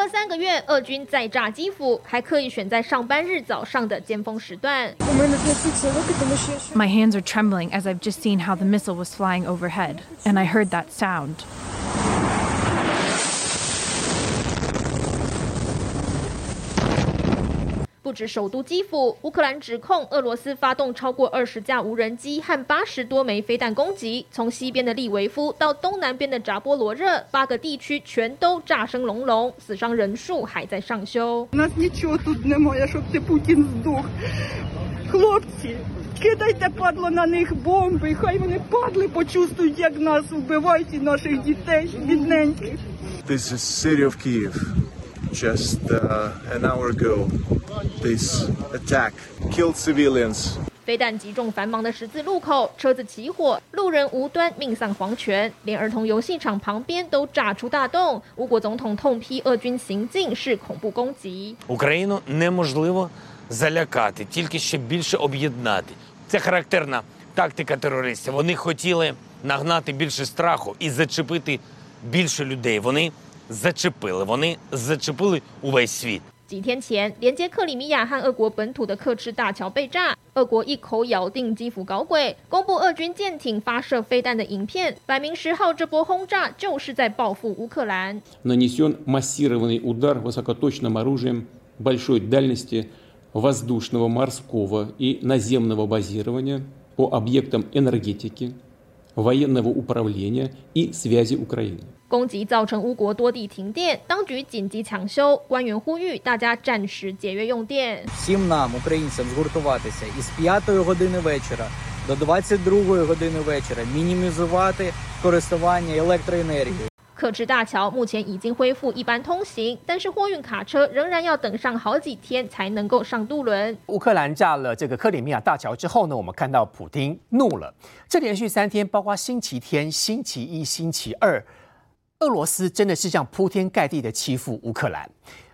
隔三个月，俄军再炸基辅，还刻意选在上班日早上的尖峰时段。My hands are trembling as I've just seen how the missile was flying overhead, and I heard that sound. 不止首都基辅，乌克兰指控俄罗斯发动超过二十架无人机和八十多枚飞弹攻击，从西边的利维夫到东南边的扎波罗热，八个地区全都炸声隆隆，死伤人数还在上修。Хлопці, кидайте падло на них бомби, хай вони падли, почувствують, як нас вбивають і наших дітей бідненьких. This is city of Kiev. Just uh, an hour ago, this attack killed civilians. 飞弹击中繁忙的十字路口，车子起火，路人无端命丧黄泉，连儿童游戏场旁边都炸出大洞。乌国总统痛批俄军行径是恐怖攻击。 Україну неможливо залякати, тільки ще більше об'єднати. Це характерна тактика терористів. Вони хотіли нагнати більше страху і зачепити більше людей. Вони зачепили. Вони зачепили увесь світ. 几天前，连接克里米亚和俄国本土的克赤大桥被炸，俄国一口咬定基辅搞鬼，公布俄军舰艇发射飞弹的影片，摆明十号这波轰炸就是在报复乌克兰。 нанесен массированный удар высокоточным оружием большой дальности воздушного, морского и наземного базирования по объектам энергетики, военного управления и связи Украины. 攻击造成乌国多地停电，当局紧急抢修，官员呼吁大家暂时节约用电。 всім нам, українцям, згуртуватися із 5 години вечора до 22 години вечора, мінімізувати користування електроенергією. 克赤大桥目前已经恢复一般通行，但是货运卡车仍然要等上好几天才能够上渡轮。乌克兰炸了这个克里米亚大桥之后呢，我们看到普京怒了。这连续三天，包括星期天、星期一、星期二，俄罗斯真的是这样铺天盖地的欺负乌克兰。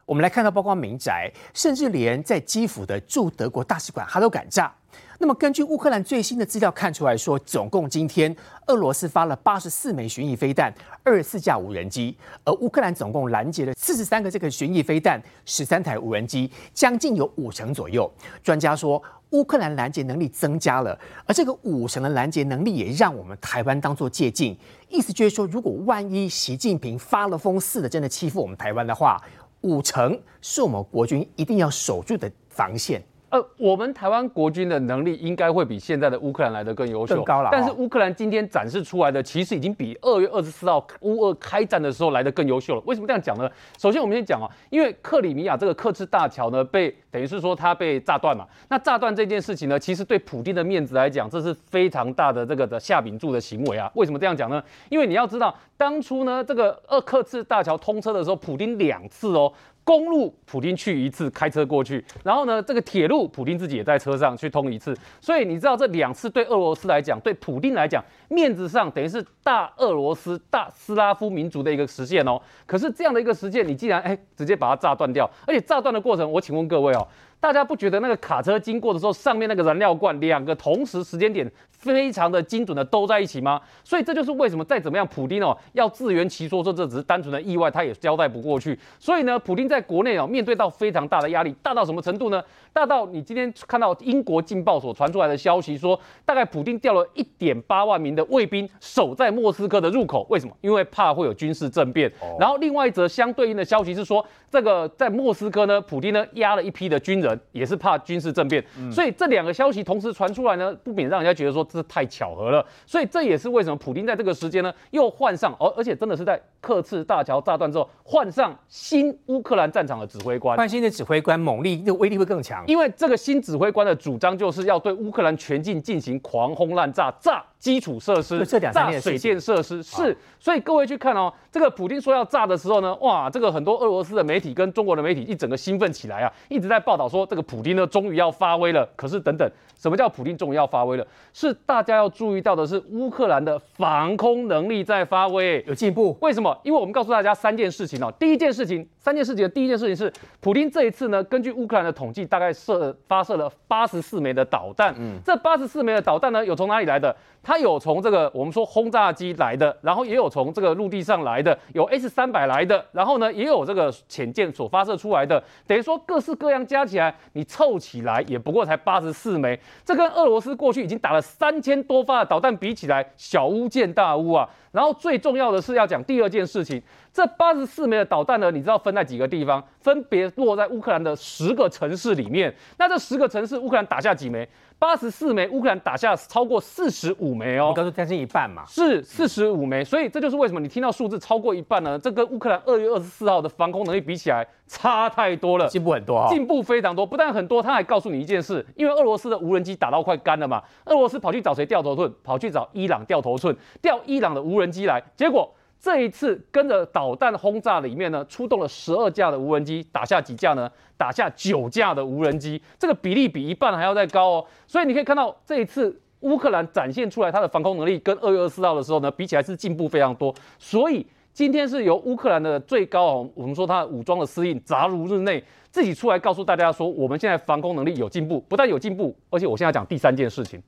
我们来看到，包括民宅，甚至连在基辅的驻德国大使馆，他都敢炸。那么，根据乌克兰最新的资料看出来说，总共今天俄罗斯发了八十四枚巡弋飞弹，二十四架无人机，而乌克兰总共拦截了四十三个这个巡弋飞弹，十三台无人机，将近有五成左右。专家说，乌克兰拦截能力增加了，而这个五成的拦截能力也让我们台湾当做借鉴，意思就是说，如果万一习近平发了疯似的真的欺负我们台湾的话，五成是我们国军一定要守住的防线。呃，我们台湾国军的能力应该会比现在的乌克兰来的更优秀，更高了但是哦乌克兰今天展示出来的，其实已经比二月二十四号乌俄开战的时候来的更优秀了。为什么这样讲呢？首先，我们先讲啊，因为克里米亚这个克制大桥呢，被等于是说它被炸断嘛。那炸断这件事情呢，其实对普京的面子来讲，这是非常大的这个的下柄柱的行为啊。为什么这样讲呢？因为你要知道，当初呢，这个二克制大桥通车的时候，普京两次哦。公路普京去一次，开车过去，然后呢，这个铁路普京自己也在车上去通一次，所以你知道这两次对俄罗斯来讲，对普京来讲，面子上等于是大俄罗斯、大斯拉夫民族的一个实现哦。可是这样的一个实现，你既然哎直接把它炸断掉，而且炸断的过程，我请问各位哦，大家不觉得那个卡车经过的时候，上面那个燃料罐两个同时时间点非常的精准的都在一起吗？所以这就是为什么再怎么样，普丁哦要自圆其说，说这只是单纯的意外，他也交代不过去。所以呢，普丁在国内哦面对到非常大的压力，大到什么程度呢？大到你今天看到英国《镜报》所传出来的消息说，大概普丁调了一点八万名的卫兵守在莫斯科的入口，为什么？因为怕会有军事政变。然后另外一则相对应的消息是说，这个在莫斯科呢，普丁呢压了一批的军人，也是怕军事政变。所以这两个消息同时传出来呢，不免让人家觉得说这太巧合了。所以这也是为什么普丁在这个时间呢，又换上，而而且真的是在克赤大桥炸断之后，换上新乌克兰战场的指挥官。换新的指挥官，猛力的威力会更强。因为这个新指挥官的主张就是要对乌克兰全境进行狂轰滥炸，炸基础设施，炸水电设施。是，所以各位去看哦，这个普京说要炸的时候呢，哇，这个很多俄罗斯的媒体跟中国的媒体一整个兴奋起来啊，一直在报道说这个普京呢终于要发威了。可是等等，什么叫普京终于要发威了？是大家要注意到的是乌克兰的防空能力在发威，有进步。为什么？因为我们告诉大家三件事情哦。第一件事情，三件事情的第一件事情是，普京这一次呢，根据乌克兰的统计，大概射发射了八十四枚的导弹。嗯这八十四枚的导弹呢，有从哪里来的？它有从这个我们说轰炸机来的，然后也有从这个陆地上来的，有 S 三百来的，然后呢也有这个潜舰所发射出来的，等于说各式各样加起来，你凑起来也不过才八十四枚，这跟俄罗斯过去已经打了三千多发的导弹比起来，小巫见大巫啊。然后最重要的是要讲第二件事情，这八十四枚的导弹呢，你知道分在几个地方？分别落在乌克兰的十个城市里面。那这十个城市，乌克兰打下几枚？八十四枚，乌克兰打下超过四十五枚哦，刚说将近一半嘛，是四十五枚。所以这就是为什么你听到数字超过一半呢？这跟乌克兰二月二十四号的防空能力比起来，差太多了，进步很多啊，进步非常多。不但很多，他还告诉你一件事，因为俄罗斯的无人机打到快干了嘛，俄罗斯跑去找谁掉头寸？跑去找伊朗掉头寸，调伊朗的无人机来，结果。这一次跟着导弹轰炸里面呢，出动了十二架的无人机，打下几架呢？打下九架的无人机，这个比例比一半还要再高哦。所以你可以看到这一次乌克兰展现出来它的防空能力，跟二月二十四号的时候呢比起来是进步非常多。所以今天是由乌克兰的最高，我们说他武装的司令扎卢日内自己出来告诉大家说，我们现在防空能力有进步，不但有进步，而且我现在讲第三件事情。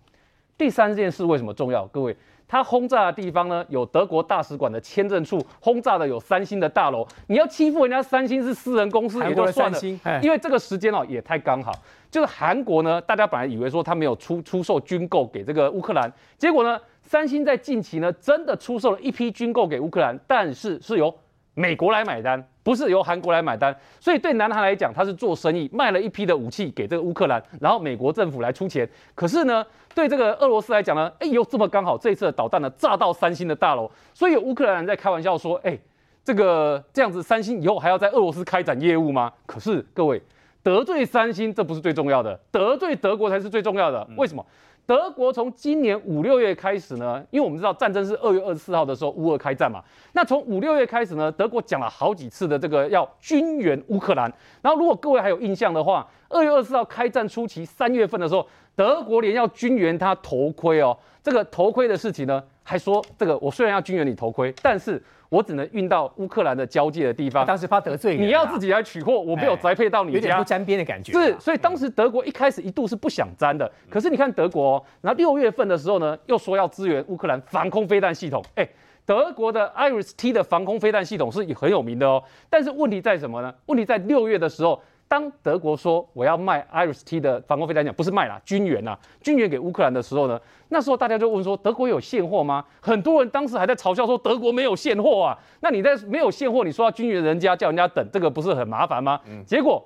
第三件事为什么重要？各位。他轰炸的地方呢，有德国大使馆的签证处，轰炸的有三星的大楼。你要欺负人家三星是私人公司也就算了，因为这个时间哦也太刚好。就是韩国呢，大家本来以为说他没有出出售军购给这个乌克兰，结果呢，三星在近期呢真的出售了一批军购给乌克兰，但是是由美国来买单，不是由韩国来买单。所以对南韩来讲，他是做生意，卖了一批的武器给这个乌克兰，然后美国政府来出钱。可是呢？对这个俄罗斯来讲呢，哎呦，这么刚好这一次的导弹呢炸到三星的大楼，所以有乌克兰人在开玩笑说，哎，这个这样子三星以后还要在俄罗斯开展业务吗？可是各位得罪三星这不是最重要的，得罪德国才是最重要的。为什么？德国从今年五六月开始呢，因为我们知道战争是二月二十四号的时候乌俄开战嘛，那从五六月开始呢，德国讲了好几次的这个要军援乌克兰。然后如果各位还有印象的话，二月二十四号开战初期三月份的时候，德国连要军援他头盔哦，这个头盔的事情呢，还说这个我虽然要军援你头盔，但是。我只能运到乌克兰的交界的地方。当时怕得罪你，你要自己来取货，我没有宅配到你家，有点不沾边的感觉。是，所以当时德国一开始一度是不想沾的。可是你看德国，哦，那六月份的时候呢，又说要支援乌克兰防空飞弹系统。哎，德国的 Iris T 的防空飞弹系统是很有名的哦。但是问题在什么呢？问题在六月的时候。当德国说我要卖 Iris T 的防空飞弹讲不是卖啦，军援啦，军援给乌克兰的时候呢，那时候大家就问说德国有现货吗？很多人当时还在嘲笑说德国没有现货啊。那你在没有现货，你说要军援人家，叫人家等，这个不是很麻烦吗？结果。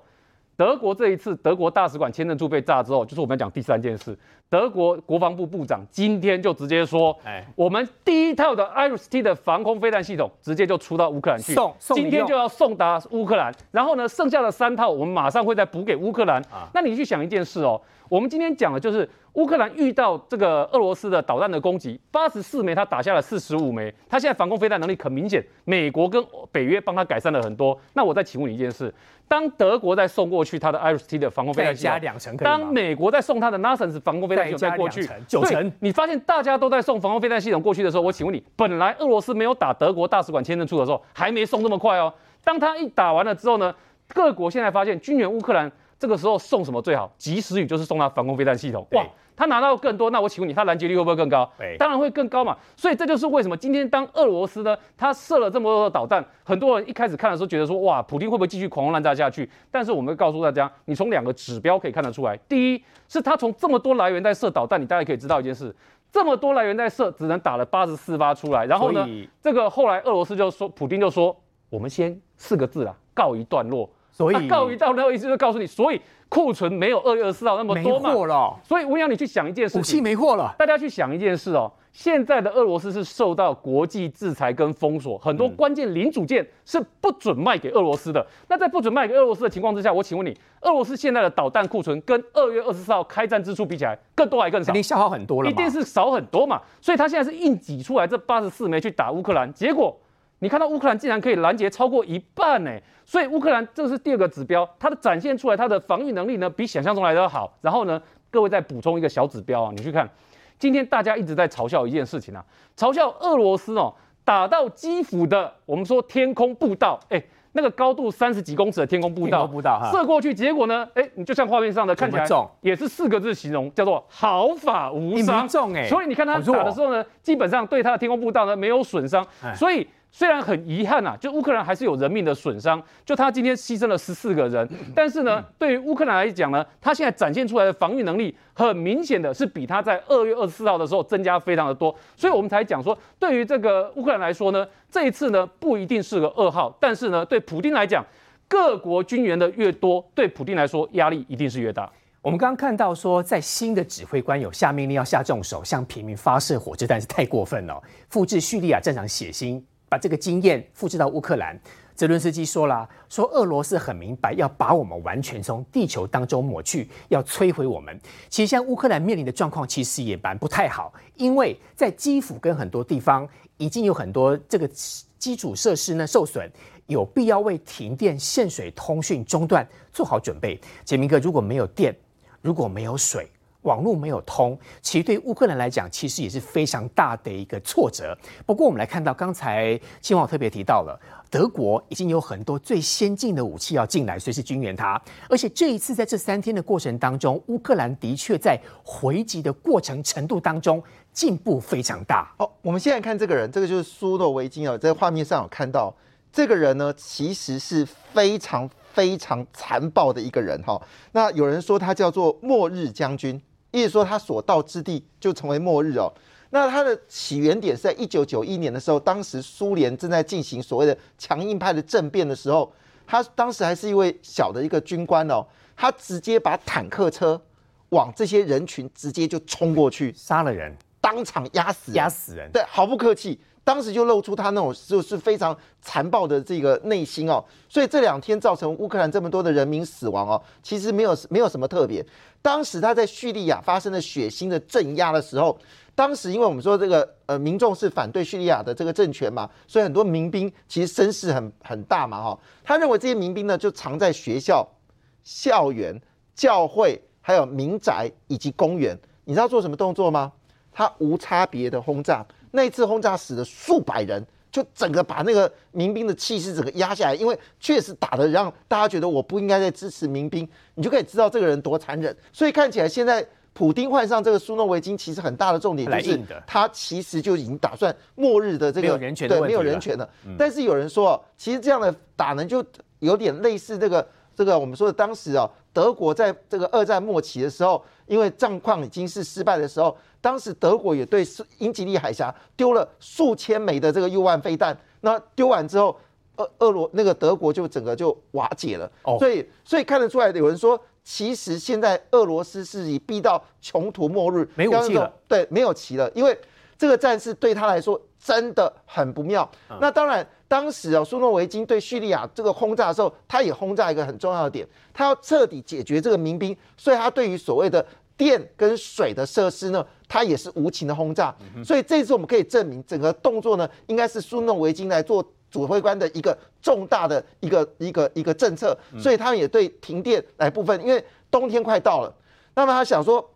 德国这一次，德国大使馆签证处被炸之后，就是我们讲第三件事。德国国防部部长今天就直接说：“哎，我们第一套的 Iris T 的防空飞弹系统，直接就出到乌克兰去，送，今天就要送达乌克兰。然后呢，剩下的三套，我们马上会再补给乌克兰。那你去想一件事哦，我们今天讲的就是。”乌克兰遇到这个俄罗斯的导弹的攻击，八十四枚，他打下了四十五枚，他现在防空飞弹能力很明显，美国跟北约帮他改善了很多。那我再请问你一件事：当德国在送过去他的 Iris T 的防空飞弹，加两成，当美国在送他的 NASAMS 防空飞弹系统再过去，九成，你发现大家都在送防空飞弹系统过去的时候，我请问你，本来俄罗斯没有打德国大使馆签证处的时候，还没送这么快哦。当他一打完了之后呢，各国现在发现军援乌克兰，这个时候送什么最好？及时雨就是送他防空飞弹系统，哇！他拿到更多，那我请问你，他拦截率会不会更高？当然会更高嘛。所以这就是为什么今天当俄罗斯呢，他射了这么多的导弹，很多人一开始看的时候觉得说，哇，普京会不会继续狂轰滥炸下去？但是我们告诉大家，你从两个指标可以看得出来，第一是他从这么多来源在射导弹，你大家可以知道一件事，这么多来源在射，只能打了八十四发出来。然后呢，这个后来俄罗斯就说，普京就说，我们先四个字啦，告一段落。所以告一段落意思就告诉你，所以。库存没有二月二十四号那么多嘛，没货了。所以我要你去想一件事，武器没货了。大家去想一件事哦，现在的俄罗斯是受到国际制裁跟封锁，很多关键零组件是不准卖给俄罗斯的。那在不准卖给俄罗斯的情况之下，我请问你，俄罗斯现在的导弹库存跟二月二十四号开战之初比起来，更多还更少？肯定消耗很多了，一定是少很多嘛。所以他现在是硬挤出来这八十四枚去打乌克兰，结果。你看到乌克兰竟然可以拦截超过一半呢，所以乌克兰这是第二个指标，它的展现出来它的防御能力呢比想象中来的好。然后呢，各位再补充一个小指标啊，你去看，今天大家一直在嘲笑一件事情啊，嘲笑俄罗斯哦打到基辅的我们说天空步道，哎，那个高度三十几公尺的天空步道，步道射过去，结果呢，哎，你就像画面上的看起来也是四个字形容，叫做毫发无伤。重哎，所以你看他打的时候呢，基本上对他的天空步道呢没有损伤，所以。虽然很遗憾呐，就乌克兰还是有人命的损伤，就他今天牺牲了十四个人，但是呢，对于乌克兰来讲呢，他现在展现出来的防御能力，很明显的是比他在二月二十四号的时候增加非常的多，所以我们才讲说，对于这个乌克兰来说呢，这一次呢不一定是个噩耗，但是呢，对普京来讲，各国军援的越多，对普京来说压力一定是越大。我们刚刚看到说，在新的指挥官有下命令要下重手，向平民发射火箭弹是太过分了，复制叙利亚战场血腥。把这个经验复制到乌克兰，泽伦斯基说了，说俄罗斯很明白要把我们完全从地球当中抹去，要摧毁我们。其实像乌克兰面临的状况，其实也蛮不太好，因为在基辅跟很多地方已经有很多这个基础设施呢受损，有必要为停电、限水、通讯中断做好准备。杰明哥，如果没有电，如果没有水。网络没有通，其实对乌克兰来讲，其实也是非常大的一个挫折。不过，我们来看到，刚才新华特别提到了，德国已经有很多最先进的武器要进来，随时军援它。而且这一次在这三天的过程当中，乌克兰的确在回击的过程程度当中进步非常大。哦，我们现在看这个人，这个就是苏诺维金啊，在画面上有看到这个人呢，其实是非常非常残暴的一个人哈。那有人说他叫做末日将军。意思说，他所到之地就成为末日哦。那它的起源点是在一九九一年的时候，当时苏联正在进行所谓的强硬派的政变的时候，他当时还是一位小的一个军官哦，他直接把坦克车往这些人群直接就冲过去，杀了人，当场压死，压死人，对，毫不客气。当时就露出他那种就是非常残暴的这个内心哦，所以这两天造成乌克兰这么多的人民死亡哦，其实没有没有什么特别。当时他在叙利亚发生了血腥的镇压的时候，当时因为我们说这个呃民众是反对叙利亚的这个政权嘛，所以很多民兵其实声势很很大嘛哈。他认为这些民兵呢就藏在学校、校园、教会、还有民宅以及公园，你知道做什么动作吗？他无差别的轰炸。那一次轰炸死了数百人，就整个把那个民兵的气势整个压下来，因为确实打的让大家觉得我不应该再支持民兵，你就可以知道这个人多残忍。所以看起来现在普丁换上这个苏诺维金，其实很大的重点就是他其实就已经打算末日的这个对没有人权了。但是有人说，其实这样的打呢，就有点类似这个这个我们说的当时啊，德国在这个二战末期的时候，因为战况已经是失败的时候。当时德国也对英吉利海峡丢了数千枚的这个 U 1飞弹，那丢完之后，俄俄罗那个德国就整个就瓦解了。哦，所以所以看得出来，有人说，其实现在俄罗斯是已逼到穷途末日，没武器了，对，没有棋了，因为这个战事对他来说真的很不妙。那当然，当时啊，苏诺维金对叙利亚这个轰炸的时候，他也轰炸一个很重要的点，他要彻底解决这个民兵，所以他对于所谓的。电跟水的设施呢，他也是无情的轰炸，所以这次我们可以证明，整个动作呢，应该是苏诺维金来做指挥官的一个重大的一个一个一个政策，所以他们也对停电来部分，因为冬天快到了，那么他想说，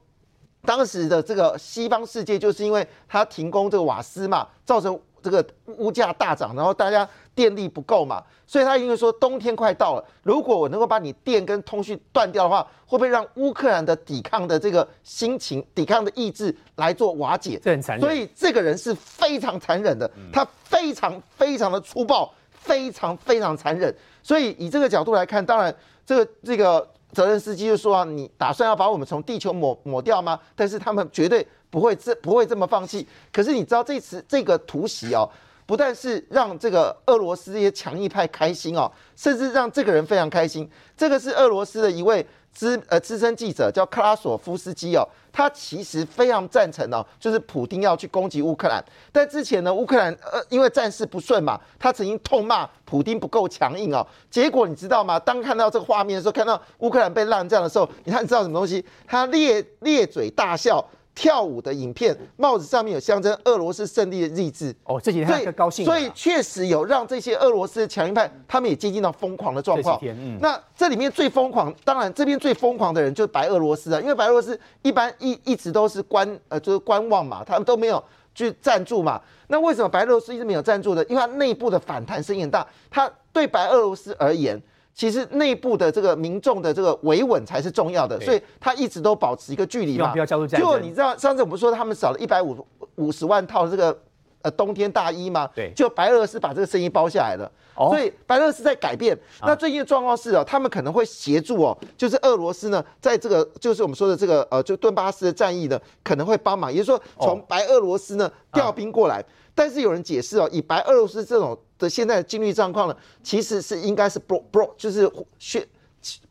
当时的这个西方世界就是因为他停工这个瓦斯嘛，造成。这个物价大涨，然后大家电力不够嘛，所以他因为说冬天快到了，如果我能够把你电跟通讯断掉的话，会不会让乌克兰的抵抗的这个心情、抵抗的意志来做瓦解？这很残忍。所以这个人是非常残忍的，他非常非常的粗暴，非常非常残忍。所以以这个角度来看，当然这个这个责任司机就说啊，你打算要把我们从地球抹抹掉吗？但是他们绝对。不会这不会这么放弃。可是你知道这次这个突袭哦，不但是让这个俄罗斯这些强硬派开心哦，甚至让这个人非常开心。这个是俄罗斯的一位资呃资深记者，叫克拉索夫斯基哦，他其实非常赞成哦，就是普丁要去攻击乌克兰。但之前呢，乌克兰呃因为战事不顺嘛，他曾经痛骂普丁不够强硬哦。结果你知道吗？当看到这个画面的时候，看到乌克兰被烂战的时候，你看知道什么东西？他咧咧嘴大笑。跳舞的影片，帽子上面有象征俄罗斯胜利的日志。哦，这几天他高兴。所以确实有让这些俄罗斯的强硬派，他们也接近到疯狂的状况。那这里面最疯狂，当然这边最疯狂的人就是白俄罗斯啊，因为白俄罗斯一般一一直都是观呃就是观望嘛，他们都没有去赞助嘛。那为什么白俄罗斯一直没有赞助呢？因为它内部的反弹声音很大，它对白俄罗斯而言。其实内部的这个民众的这个维稳才是重要的，所以他一直都保持一个距离嘛。不要加入战。就你知道上次我们说他们少了一百五五十万套这个呃冬天大衣吗？对。就白俄罗斯把这个生意包下来了，所以白俄罗斯在改变。那最近的状况是哦，他们可能会协助哦，就是俄罗斯呢，在这个就是我们说的这个呃，就顿巴斯的战役呢，可能会帮忙，也就是说从白俄罗斯呢调兵过来。但是有人解释哦，以白俄罗斯这种的现在的经济状况呢，其实是应该是 bro bro 就是宣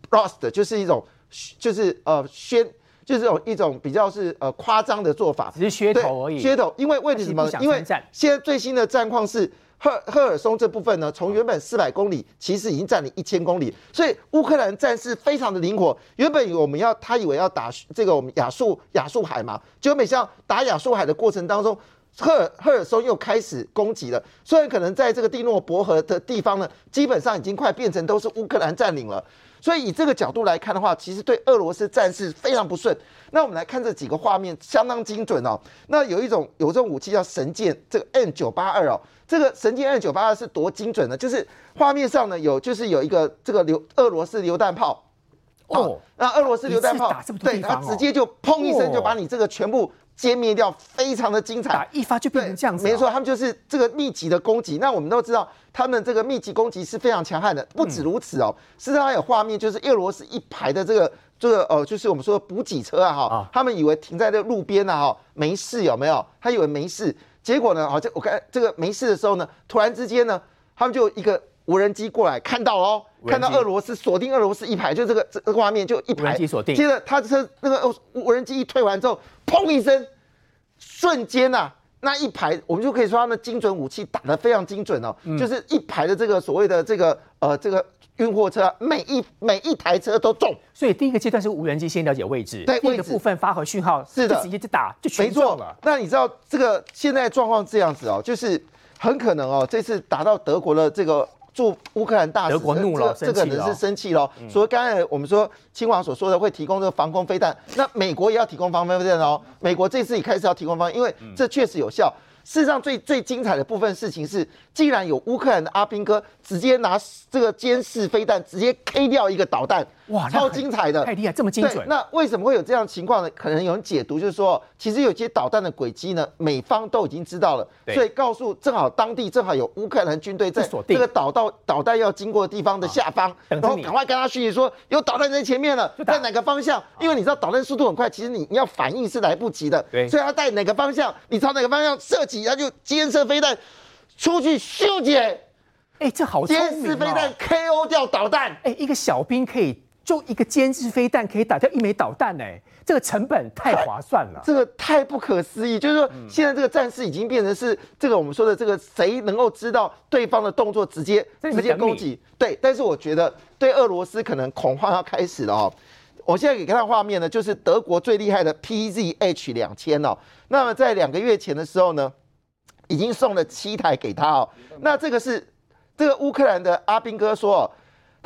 lost 就是一种就是呃宣就是这种一种比较是呃夸张的做法，只是噱头而已。噱头，因为为什么？因为现在最新的战况是赫赫尔松这部分呢，从原本四百公里，其实已经占领一千公里，所以乌克兰战士非常的灵活。原本我们要他以为要打这个我们亚速亚速海嘛，结果没想到打亚速海的过程当中。赫尔赫尔松又开始攻击了，虽然可能在这个蒂诺伯河的地方呢，基本上已经快变成都是乌克兰占领了，所以以这个角度来看的话，其实对俄罗斯战事非常不顺。那我们来看这几个画面，相当精准哦。那有一种有这种武器叫神剑，这个 N 九八二哦，这个神剑 N 九八二是多精准呢？就是画面上呢有就是有一个这个榴俄罗斯榴弹炮哦，那俄罗斯榴弹炮对它直接就砰一声就把你这个全部。歼灭掉，非常的精彩，打一发就变成这样子。没错，他们就是这个密集的攻击。那我们都知道，他们这个密集攻击是非常强悍的。不止如此哦，事实上还有画面，就是俄罗斯一排的这个这个呃，就是我们说的补给车啊哈，他们以为停在这路边呢哈，没事有没有？他以为没事，结果呢，好像我看这个没事的时候呢，突然之间呢，他们就一个无人机过来看到哦，看到俄罗斯锁定俄罗斯一排，就这个这个画面就一排锁定。接着他车那个无人机一退完之后。砰一声，瞬间呐，那一排我们就可以说他们精准武器打得非常精准哦，就是一排的这个所谓的这个呃这个运货车，每一每一台车都中。所以第一个阶段是无人机先了解位置，对位置部分发回讯号，是的，直接就打就全中了。那你知道这个现在状况这样子哦，就是很可能哦，这次打到德国的这个。驻乌克兰大使，德国怒了，这个人是生气了。所以刚才我们说，亲王所说的会提供这个防空飞弹，那美国也要提供防空飞弹哦。美国这次也开始要提供防，因为这确实有效。事实上，最最精彩的部分事情是，既然有乌克兰的阿兵哥直接拿这个监视飞弹直接 K 掉一个导弹，哇，超精彩的，太厉害，这么精准。那为什么会有这样情况呢？可能有人解读就是说，其实有些导弹的轨迹呢，美方都已经知道了，所以告诉正好当地正好有乌克兰军队在这个导到导弹要经过的地方的下方，然后赶快跟他讯息说有导弹在前面了，在哪个方向？因为你知道导弹速度很快，其实你你要反应是来不及的，所以他在哪个方向，你朝哪个方向射击。他就监视飞弹出去修剪，哎，这好监视飞弹 KO 掉导弹，哎，一个小兵可以就一个监视飞弹可以打掉一枚导弹，哎，这个成本太划算了，这个太不可思议。就是说，现在这个战事已经变成是这个我们说的这个谁能够知道对方的动作，直接直接攻击。对，但是我觉得对俄罗斯可能恐慌要开始了哦。我现在给看画面呢，就是德国最厉害的 PZH 两千哦。那么在两个月前的时候呢，已经送了七台给他哦。那这个是这个乌克兰的阿兵哥说。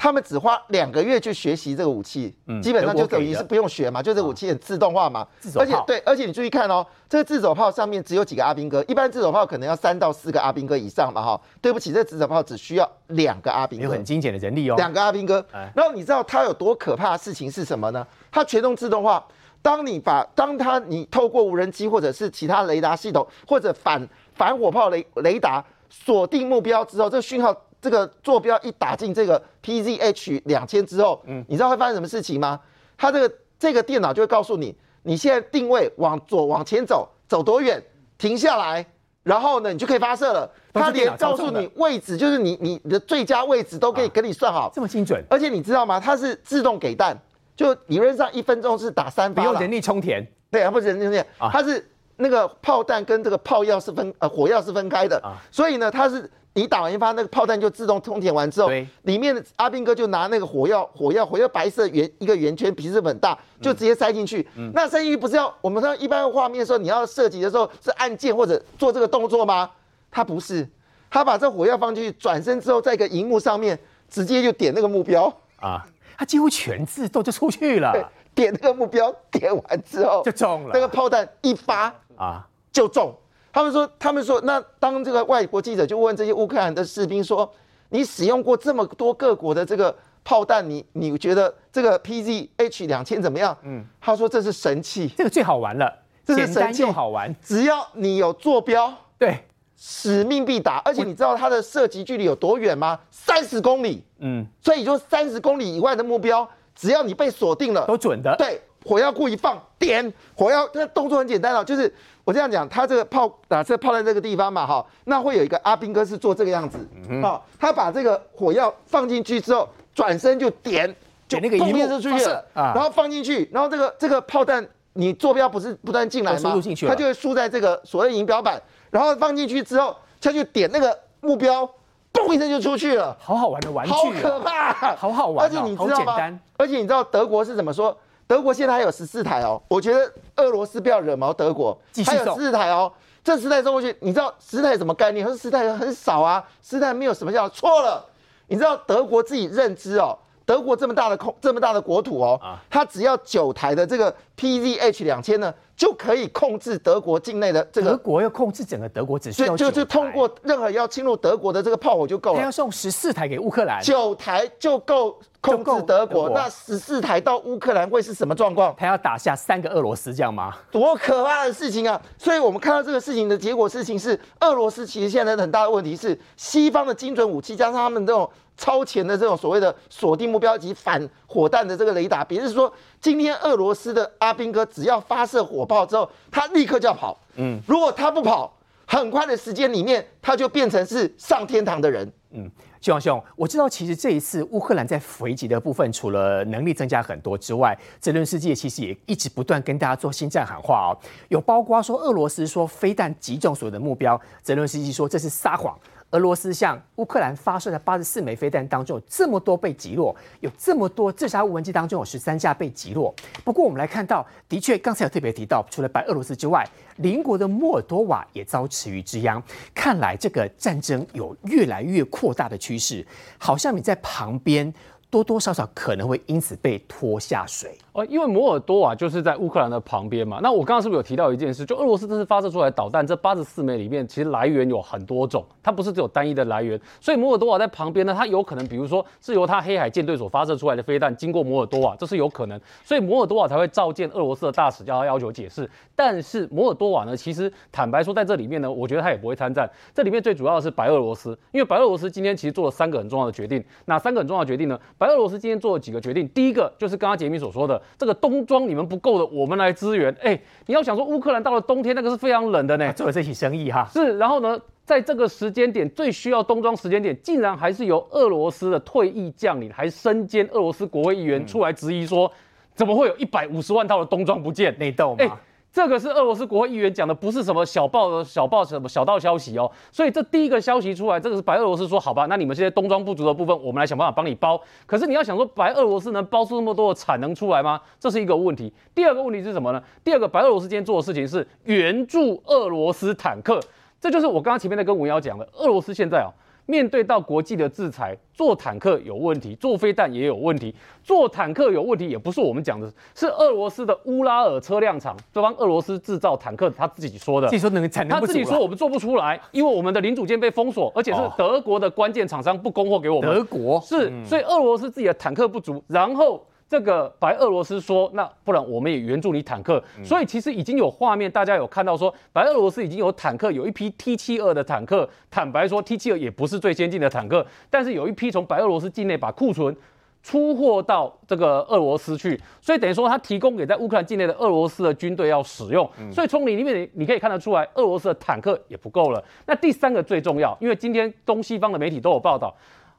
他们只花两个月去学习这个武器，基本上就等于是不用学嘛，就这武器很自动化嘛。而且对，而且你注意看哦，这个自走炮上面只有几个阿兵哥，一般自走炮可能要三到四个阿兵哥以上嘛，哈。对不起，这自走炮只需要两个阿兵哥，有很精简的人力哦。两个阿兵哥，然后你知道它有多可怕的事情是什么呢？它全动自动化，当你把当它你透过无人机或者是其他雷达系统或者反反火炮雷雷达锁定目标之后，这个讯号。这个坐标一打进这个 PZH 两千之后，嗯，你知道会发生什么事情吗？它这个这个电脑就会告诉你，你现在定位往左往前走，走多远，停下来，然后呢，你就可以发射了。它连告诉你位置，就是你你的最佳位置都可以给你算好，这么精准。而且你知道吗？它是自动给弹，就理论上一分钟是打三发，不用人力充填。对啊，不是人力充填，它是那个炮弹跟这个炮药是分呃火药是分开的，所以呢，它是。你打完一发，那个炮弹就自动充填完之后，里面的阿兵哥就拿那个火药，火药，火药白色圆一个圆圈，皮是很大，就直接塞进去。那塞进去不是要我们说一般画面说你要射击的时候是按键或者做这个动作吗？他不是，他把这火药放进去，转身之后在一个荧幕上面直接就点那个目标啊，他几乎全自动就出去了。点那个目标，点完之后就中了。那个炮弹一发啊就中。他们说，他们说，那当这个外国记者就问这些乌克兰的士兵说：“你使用过这么多各国的这个炮弹，你你觉得这个 PZH 两千怎么样？”嗯，他说这是神器，这个最好玩了，这是神器又好玩。只要你有坐标，对，使命必达。而且你知道它的射击距离有多远吗？三十公里。嗯，所以说三十公里以外的目标，只要你被锁定了，都准的。对，火药库一放，点火药，这动作很简单哦，就是我这样讲，他这个炮打这炮在这个地方嘛，哈，那会有一个阿兵哥是做这个样子，嗯好、他把这个火药放进去之后，转身就点，就点那个一幕砰就出去了，啊然后放进去，然后这个这个炮弹你坐标不是不断进来吗？入进去了它就会输在这个所谓仪表板，然后放进去之后，他就点那个目标，嘣一声就出去了。好好玩的玩具、啊，好可怕，好好玩、哦，而且你知道吗？而且你知道德国是怎么说？德国现在还有十四台哦，我觉得俄罗斯不要惹毛德国还有十四台哦。这十台送过去，你知道十台什么概念？可是十台很少啊，十台没有什么叫错了。你知道德国自己认知哦，德国这么大的空这么大的国土哦，啊它只要九台的这个 PZH 两千呢，就可以控制德国境内的这个，德国要控制整个德国，只需要就就就九台通过任何要侵入德国的这个炮火就够了他要。送十四台给乌克兰，九台就够控制德国，德国那十四台到乌克兰会是什么状况？他要打下三个俄罗斯，这样吗？多可怕的事情啊！所以我们看到这个事情的结果，事情是俄罗斯其实现在很大的问题是西方的精准武器加上他们这种超前的这种所谓的锁定目标及反火弹的这个雷达，也就是说，今天俄罗斯的阿兵哥只要发射火炮之后，他立刻就要跑。嗯，如果他不跑，很快的时间里面，他就变成是上天堂的人。嗯，希望兄，我知道其实这一次乌克兰在回击的部分，除了能力增加很多之外，泽伦斯基其实也一直不断跟大家做新战喊话哦，有包括说俄罗斯说飞弹击中所有的目标，泽伦斯基说这是撒谎。俄罗斯向乌克兰发射的八十四枚飞弹当中，有这么多被击落，有这么多自杀无人机当中有十三架被击落。不过我们来看到，的确刚才有特别提到，除了白俄罗斯之外，邻国的摩尔多瓦也遭池鱼之殃。看来这个战争有越来越扩大的趋势，好像你在旁边多多少少可能会因此被拖下水。因为摩尔多瓦就是在乌克兰的旁边嘛。那我刚刚是不是有提到一件事？就俄罗斯这次发射出来导弹，这八十四枚里面，其实来源有很多种，它不是只有单一的来源。所以摩尔多瓦在旁边呢，它有可能，比如说是由它黑海舰队所发射出来的飞弹经过摩尔多瓦，这是有可能。所以摩尔多瓦才会召见俄罗斯的大使，要他要求解释。但是摩尔多瓦呢，其实坦白说，在这里面呢，我觉得他也不会参战。这里面最主要的是白俄罗斯，因为白俄罗斯今天其实做了三个很重要的决定。哪三个很重要的决定呢？白俄罗斯今天做了几个决定。第一个就是刚刚杰米所说的，这个冬装你们不够的，我们来支援。哎，你要想说乌克兰到了冬天，那个是非常冷的呢。做了这起生意哈，是，然后呢，在这个时间点最需要冬装时间点，竟然还是由俄罗斯的退役将领，还身兼俄罗斯国会议员出来质疑说，怎么会有一百五十万套的冬装不见？内斗哎嘛。这个是俄罗斯国会议员讲的，不是什么小报小报什么小道消息哦。所以这第一个消息出来，这个是白俄罗斯说好吧，那你们这些冬装不足的部分，我们来想办法帮你包。可是你要想说，白俄罗斯能包出那么多的产能出来吗？这是一个问题。第二个问题是什么呢？第二个，白俄罗斯今天做的事情是援助俄罗斯坦克，这就是我刚刚前面在跟文瑶讲的，俄罗斯现在哦。面对到国际的制裁，做坦克有问题，做飞弹也有问题。做坦克有问题，也不是我们讲的，是俄罗斯的乌拉尔车辆厂，这帮俄罗斯制造坦克，他自己说的。自己说能产能他不足了自己说我们做不出来，因为我们的零组件被封锁，而且是哦德国的关键厂商不供货给我们。德国是，所以俄罗斯自己的坦克不足，然后这个白俄罗斯说，那不然我们也援助你坦克。所以其实已经有画面，大家有看到说，白俄罗斯已经有坦克，有一批 T 七二的坦克。坦白说，T 七二也不是最先进的坦克，但是有一批从白俄罗斯境内把库存。出货到这个俄罗斯去，所以等于说他提供给在乌克兰境内的俄罗斯的军队要使用，所以从里面你可以看得出来，俄罗斯的坦克也不够了。那第三个最重要，因为今天东西方的媒体都有报道，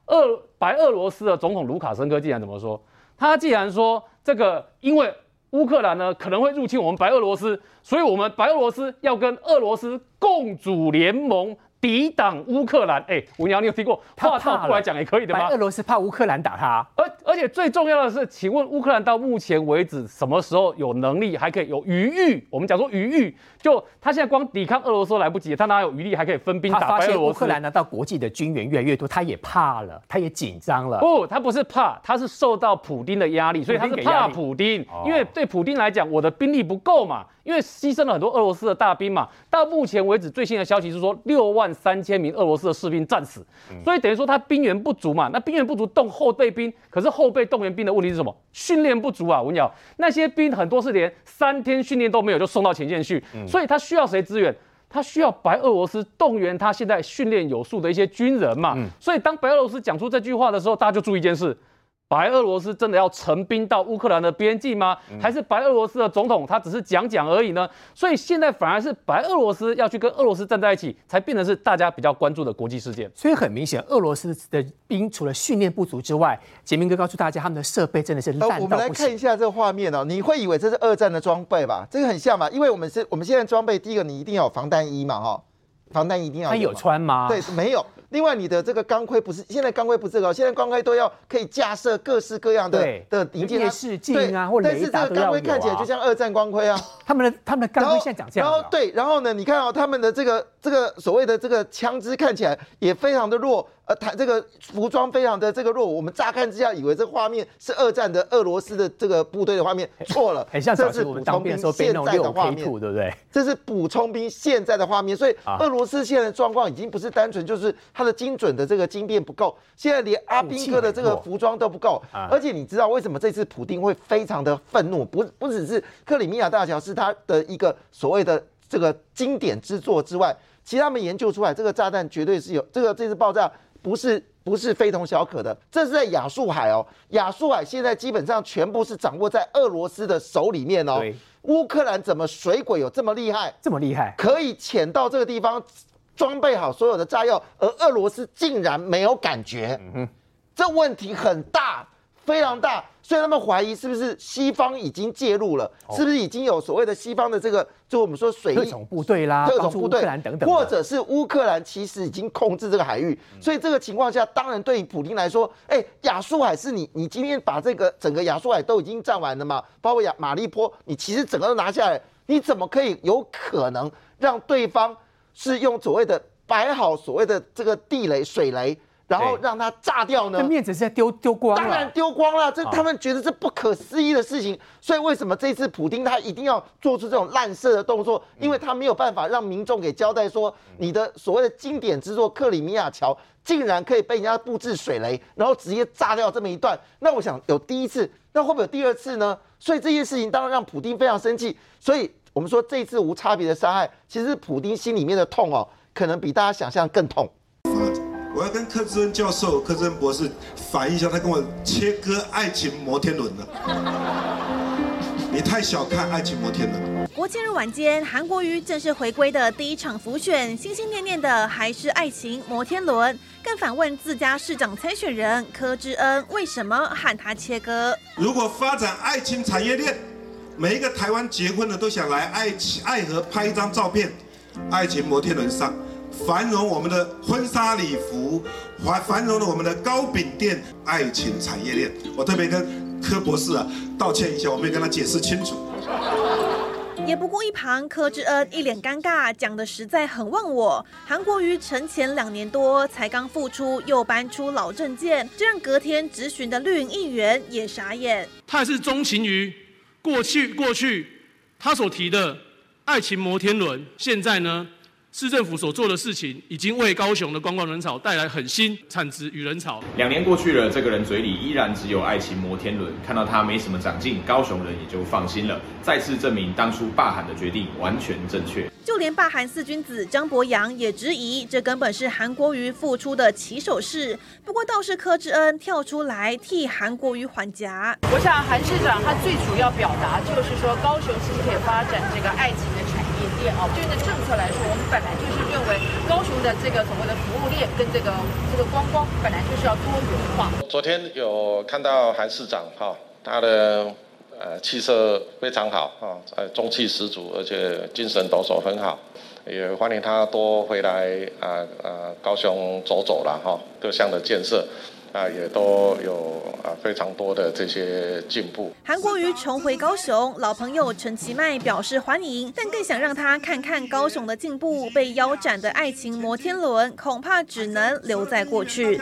俄白俄罗斯的总统卢卡申科竟然怎么说？他既然说这个，因为乌克兰呢可能会入侵我们白俄罗斯，所以我们白俄罗斯要跟俄罗斯共组联盟。抵挡乌克兰，哎，吴娘，你有听过？话他怕了套过来讲也可以的吗白？俄罗斯怕乌克兰打他，而而且最重要的是，请问乌克兰到目前为止什么时候有能力还可以有余裕？我们讲说余裕，就他现在光抵抗俄罗斯都来不及，他哪有余力还可以分兵打白俄罗斯？乌克兰拿到国际的军援越来越多，他也怕了，他也紧张了。不，他不是怕，他是受到普丁的压力，所以他是怕普丁，因为对普丁来讲，我的兵力不够嘛。因为牺牲了很多俄罗斯的大兵嘛，到目前为止最新的消息是说六万三千名俄罗斯的士兵战死，所以等于说他兵源不足嘛。那兵源不足动后备兵，可是后备动员兵的问题是什么？训练不足啊！我跟你讲，那些兵很多是连三天训练都没有就送到前线去，所以他需要谁支援？他需要白俄罗斯动员他现在训练有素的一些军人嘛。所以当白俄罗斯讲出这句话的时候，大家就注意一件事。白俄罗斯真的要成兵到乌克兰的边境吗？还是白俄罗斯的总统他只是讲讲而已呢？所以现在反而是白俄罗斯要去跟俄罗斯站在一起，才变成是大家比较关注的国际事件。所以很明显，俄罗斯的兵除了训练不足之外，杰明哥告诉大家，他们的设备真的是烂到我们来看一下这个画面哦，你会以为这是二战的装备吧？这个很像嘛，因为我们是我们现在装备，第一个你一定要有防弹衣嘛，哈，防弹衣一定要。他有穿吗？对，没有。另外，你的这个钢盔不是现在钢盔不是个，现在钢盔都要可以架设各式各样的的零件，电视镜啊，或雷达但是这个钢盔看起来就像二战钢盔啊。他们的他们的钢盔现在长这样。然后对，然后呢，你看哦，他们的这个这个所谓的这个枪支看起来也非常的弱。呃，他这个服装非常的这个弱，我们乍看之下以为这画面是二战的俄罗斯的这个部队的画面，错了，很像这是补充兵现在的画面，对不对？这是补充兵现在的画面，所以俄罗斯现在的状况已经不是单纯就是它的精准的这个精变不够，现在连阿兵哥的这个服装都不够，而且你知道为什么这次普丁会非常的愤怒？不不只是克里米亚大桥是他的一个所谓的这个经典之作之外，其实他们研究出来这个炸弹绝对是有这个这次爆炸。不是不是非同小可的，这是在亚速海哦，亚速海现在基本上全部是掌握在俄罗斯的手里面哦。乌克兰怎么水鬼有这么厉害？这么厉害，可以潜到这个地方，装备好所有的炸药，而俄罗斯竟然没有感觉，这问题很大，非常大。所以他们怀疑是不是西方已经介入了？是不是已经有所谓的西方的这个，就我们说水特种部队啦、特种部队等等，或者是乌克兰其实已经控制这个海域。所以这个情况下，当然对于普京来说，哎，亚速海是你，你今天把这个整个亚速海都已经占完了嘛？包括亚马利坡，你其实整个都拿下来，你怎么可以有可能让对方是用所谓的摆好所谓的这个地雷、水雷？然后让它炸掉呢？这面子是在丢丢光当然丢光了。这他们觉得这不可思议的事情。所以为什么这次普京他一定要做出这种滥射的动作？因为他没有办法让民众给交代说，你的所谓的经典之作克里米亚桥竟然可以被人家布置水雷，然后直接炸掉这么一段。那我想有第一次，那会不会有第二次呢？所以这件事情当然让普京非常生气。所以我们说这一次无差别的伤害，其实普京心里面的痛哦，可能比大家想象更痛。我要跟柯志恩教授、柯志恩博士反映一下，他跟我切割爱情摩天轮了。你太小看爱情摩天轮。国庆日晚间，韩国瑜正式回归的第一场浮选，心心念念的还是爱情摩天轮，更反问自家市长参选人柯志恩，为什么喊他切割？如果发展爱情产业链，每一个台湾结婚的都想来爱情爱河拍一张照片，爱情摩天轮上。繁荣我们的婚纱礼服，繁繁荣了我们的糕饼店，爱情产业链。我特别跟柯博士啊道歉一下，我没有跟他解释清楚。也不顾一旁柯志恩一脸尴尬，讲的实在很忘我。韩国瑜成前两年多才刚复出，又搬出老证件，这让隔天质询的绿营议员也傻眼。他还是钟情于过去过去他所提的爱情摩天轮，现在呢？市政府所做的事情，已经为高雄的观光人潮带来很新产值与人潮。两年过去了，这个人嘴里依然只有爱情摩天轮，看到他没什么长进，高雄人也就放心了，再次证明当初罢韩的决定完全正确。就连罢韩四君子张博洋也质疑，这根本是韩国瑜付出的起手式。不过倒是柯志恩跳出来替韩国瑜缓颊。我想韩市长他最主要表达就是说，高雄其实可以发展这个爱情的链啊。就的政策来说，我们本来就是认为高雄的这个所谓的服务链跟这个这个观光本来就是要多元化。昨天有看到韩市长哈，他的。呃，气色非常好啊，呃，中气十足，而且精神抖擞很好。也欢迎他多回来啊啊高雄走走了哈，各项的建设。啊，也都有啊非常多的这些进步。韩国瑜重回高雄，老朋友陈其迈表示欢迎，但更想让他看看高雄的进步。被腰斩的爱情摩天轮，恐怕只能留在过去。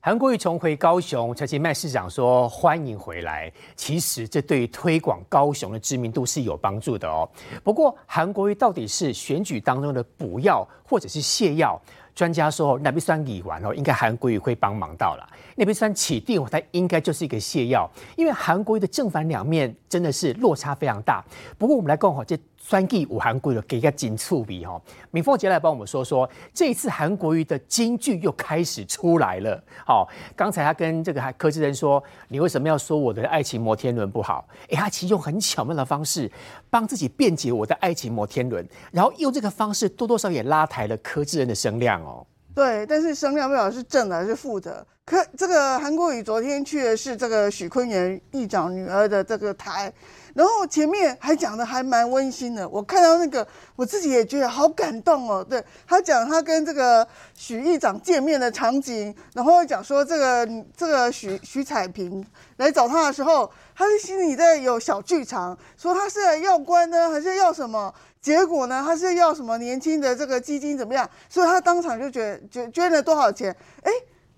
韩国瑜重回高雄，陈其迈市长说欢迎回来。其实这对于推广高雄的知名度是有帮助的哦。不过韩国瑜到底是选举当中的补药，或者是泻药？专家说，那边酸乙烷哦，应该韩国瑜会帮忙到了。那边酸起定，它应该就是一个泻药，因为韩国瑜的正反两面真的是落差非常大。不过我们来讲哈，这。酸季武韩国瑜给个金醋比哈，敏凤姐来帮我们说说，这一次韩国瑜的金句又开始出来了。好，刚才他跟这个柯志恩说，你为什么要说我的爱情摩天轮不好？哎，他其实用很巧妙的方式帮自己辩解我的爱情摩天轮，然后用这个方式多多少也拉抬了柯志恩的声量哦。对，但是声量不晓得是正的还是负的。可这个韩国瑜昨天去的是这个许坤元议长女儿的这个台。然后前面还讲的还蛮温馨的，我看到那个我自己也觉得好感动哦。对他讲他跟这个许议长见面的场景，然后讲说这个这个许许彩萍来找他的时候，他的心里在有小剧场，说他是要官呢还是要什么？结果呢他是要什么年轻的这个基金怎么样？所以他当场就觉得捐捐了多少钱？哎。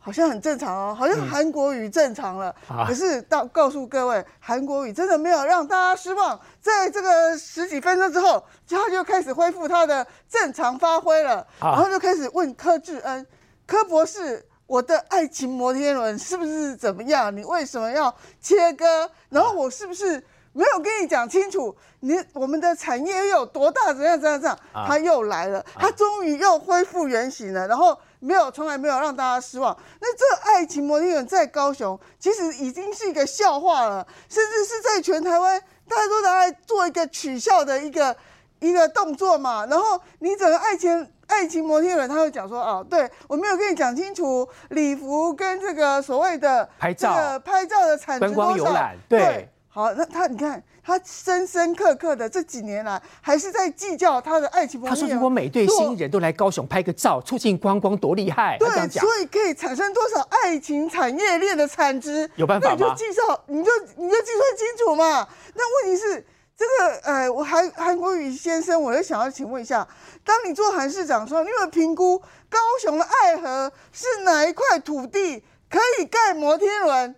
好像很正常哦，好像韩国语正常了。可是到告诉各位，韩国语真的没有让大家失望。在这个十几分钟之后，他就开始恢复他的正常发挥了，然后就开始问柯志恩：“柯博士，我的爱情摩天轮是不是怎么样？你为什么要切割？然后我是不是没有跟你讲清楚？你我们的产业有多大？怎样怎样怎样？他又来了，他终于又恢复原形了。然后。没有，从来没有让大家失望。那这爱情摩天轮在高雄，其实已经是一个笑话了，甚至是在全台湾，大家都拿来做一个取笑的一个一个动作嘛。然后你整个爱情爱情摩天轮，他会讲说哦，对我没有跟你讲清楚礼服跟这个所谓的拍照拍照的产值多少？对，好，那他你看。他深深刻刻的这几年来，还是在计较他的爱情。他说：“如果每对新人都来高雄拍个照，促进观光，多厉害！”对，所以可以产生多少爱情产业链的产值？有办法吗？你就计算，你就你就计算清楚嘛。那问题是，这个呃，我韩韩国瑜先生，我就想要请问一下，当你做韩市长的时候，你有没有评估高雄的爱河是哪一块土地可以盖摩天轮？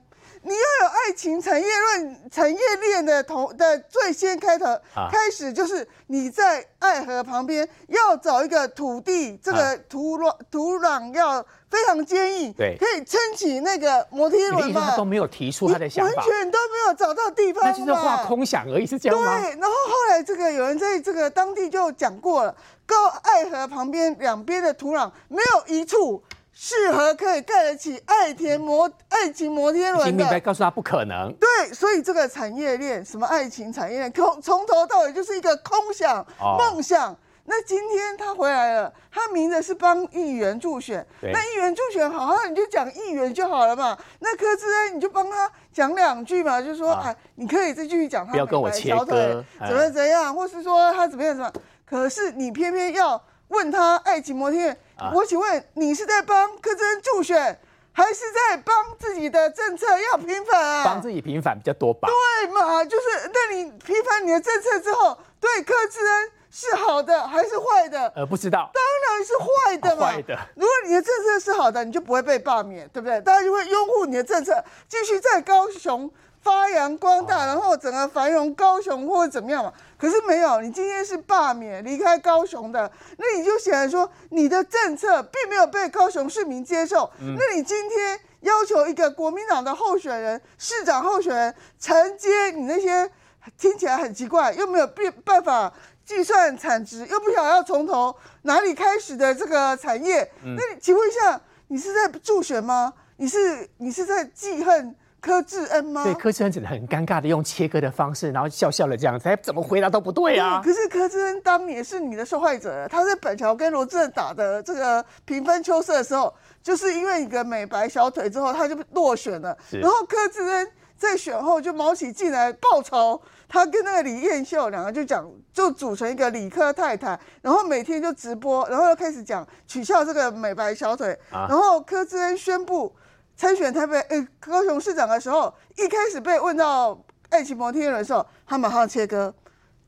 你要有爱情产业论产业链的头的最先开头开始，就是你在爱河旁边要找一个土地，这个土壤土壤要非常坚硬，对，可以撑起那个摩天轮嘛。他都没有提出他的想法，完全都没有找到地方，那就是画空想而已，是这样吗？对。然后后来这个有人在这个当地就讲过了，高爱河旁边两边的土壤没有一处。适合可以盖得起爱田摩爱情摩天轮的，明白告诉他不可能。对，所以这个产业链，什么爱情产业链，空从头到尾就是一个空想梦想。那今天他回来了，他明着是帮议员助选，那议员助选好，好你就讲议员就好了嘛。那柯志恩你就帮他讲两句嘛，就说啊，你可以再继续讲他不要跟我切割，怎么怎样，或是说他怎么样怎么，可是你偏偏要问他爱情摩天。我请问你是在帮柯震助选，还是在帮自己的政策要平反啊？帮自己平反比较多吧？对嘛，就是那你平反你的政策之后，对柯志恩是好的还是坏的？呃，不知道。当然是坏的嘛。坏的。如果你的政策是好的，你就不会被罢免，对不对？大家就会拥护你的政策，继续在高雄发扬光大，然后整个繁荣高雄或者怎么样嘛。可是没有，你今天是罢免离开高雄的，那你就显然说你的政策并没有被高雄市民接受。那你今天要求一个国民党的候选人、市长候选人承接你那些听起来很奇怪又没有办办法计算产值，又不想要从头哪里开始的这个产业，那你请问一下，你是在助选吗？你是你是在记恨？柯志恩吗？对，柯志恩只能很尴尬的用切割的方式，然后笑笑的这样子，怎么回答都不对啊。可是柯志恩当年是你的受害者，他在板桥跟罗志恩打的这个平分秋色的时候，就是因为一个美白小腿之后，他就落选了。然后柯志恩在选后就毛起进来报仇。他跟那个李艳秀两个就讲，就组成一个理科太太，然后每天就直播，然后又开始讲取笑这个美白小腿。然后柯志恩宣布参选台北呃高雄市长的时候，一开始被问到爱情摩天轮的时候，他马上切割。